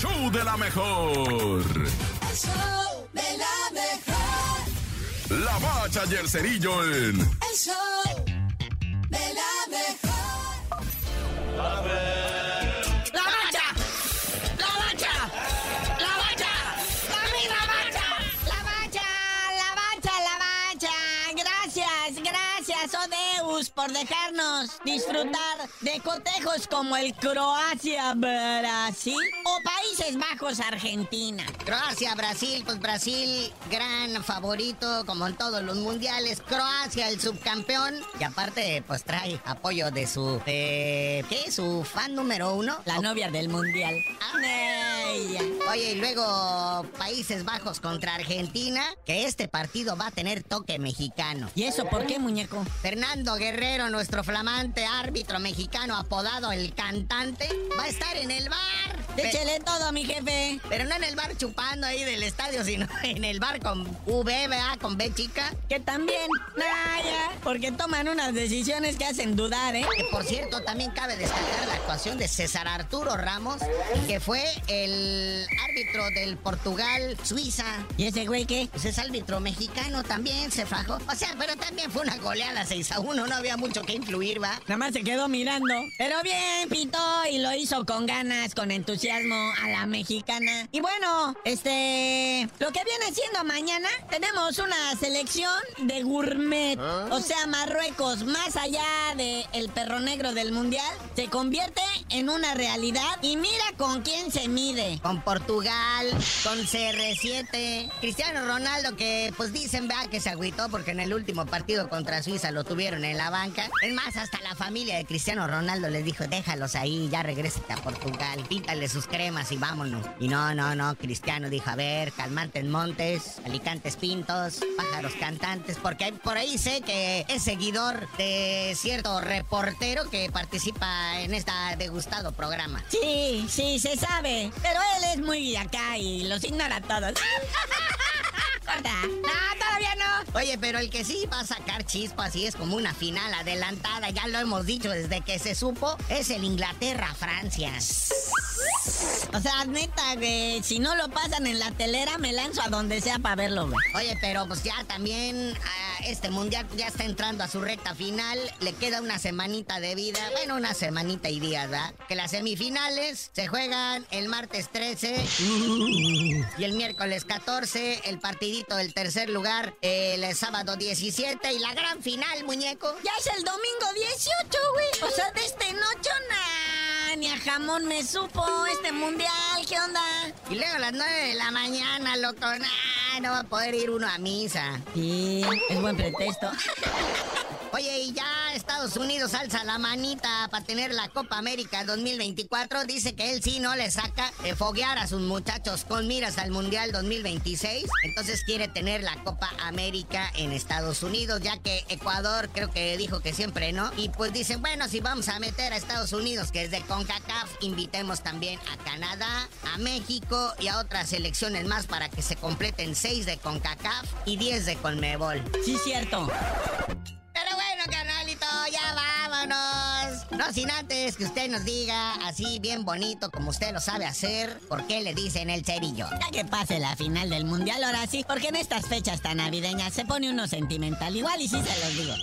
show de la mejor. El show de la mejor. La bacha y el cerillo en El show de la mejor. ¡La bacha! ¡La bacha! ¡La bacha! ¡Dame la bacha! La bacha, la bacha, la bacha. Gracias, Por dejarnos disfrutar de cotejos como el Croacia-Brasil o Países Bajos-Argentina. Croacia, Brasil, pues Brasil, gran favorito, como en todos los mundiales. Croacia, el subcampeón. Y aparte, pues trae apoyo de su. de- ¿Qué? ¿Su fan número uno? La novia del mundial. Ella. Oye, y luego Países Bajos contra Argentina, que este partido va a tener toque mexicano. ¿Y eso por qué, muñeco? Fernando Guerrero, nuestro flamante árbitro mexicano apodado el cantante, va a estar en el bar. Pe- Échele todo, mi jefe. Pero no en el bar chupando ahí del estadio, sino en el bar con V, ¿verdad? Con B chica. Que también, Naya, porque toman unas decisiones que hacen dudar, ¿eh? Que por cierto, también cabe destacar la actuación de César Arturo Ramos, que fue el árbitro del Portugal-Suiza. ¿Y ese güey qué? Pues es árbitro mexicano también, se fajó. O sea, pero también fue una goleada 6 a 1, no había mucho que influir, ¿va? Nada más se quedó mirando. Pero bien, pitó y lo hizo con ganas, con entusiasmo a la mexicana. Y bueno, este. Lo que viene siendo mañana, tenemos una selección de gourmet. O sea, Marruecos, más allá del el perro negro del mundial, se convierte en una realidad. Y mira con quién se mide. Con Portugal, con CR7. Cristiano Ronaldo, que pues dicen, vea, que se agüitó porque en el último partido contra Suiza lo tuvieron en la banca. Es más, hasta la familia de Cristiano Ronaldo les dijo, déjalos ahí, ya regrésate a Portugal, píntale sus cremas y vámonos. Y no, no, no, Cristiano dijo, a ver, calmante en montes, alicantes pintos, pájaros cantantes, porque hay- por ahí sé que es seguidor de cierto reportero que participa en este degustado programa. Sí, sí, se sabe. Pero él es muy acá y los ignora a todos. No, todavía no. Oye, pero el que sí va a sacar chispas y es como una final adelantada, ya lo hemos dicho desde que se supo, es el Inglaterra-Francia. O sea, neta, güey, si no lo pasan en la telera, me lanzo a donde sea para verlo, güey. Oye, pero pues ya también ah, este mundial ya está entrando a su recta final, le queda una semanita de vida, bueno, una semanita y días, ¿verdad? Que las semifinales se juegan el martes 13 y el miércoles 14, el partidito del tercer lugar el sábado 17 y la gran final, muñeco. Ya es el domingo 18, güey. O sea, jamón me supo este mundial. ¿Qué onda? Y luego a las 9 de la mañana, loco, nah, no va a poder ir uno a misa. Sí, es buen pretexto. Oye, y ya Estados Unidos alza la manita para tener la Copa América 2024. Dice que él sí no le saca de foguear a sus muchachos con miras al Mundial 2026. Entonces quiere tener la Copa América en Estados Unidos, ya que Ecuador creo que dijo que siempre no. Y pues dicen, bueno, si vamos a meter a Estados Unidos, que es de CONCACAF, invitemos también a Canadá, a México y a otras selecciones más para que se completen 6 de CONCACAF y 10 de CONMEBOL. Sí, cierto. No sin antes que usted nos diga, así bien bonito como usted lo sabe hacer, por qué le dicen el cerillo. Ya que pase la final del mundial, ahora sí, porque en estas fechas tan navideñas se pone uno sentimental. Igual y sí se los digo.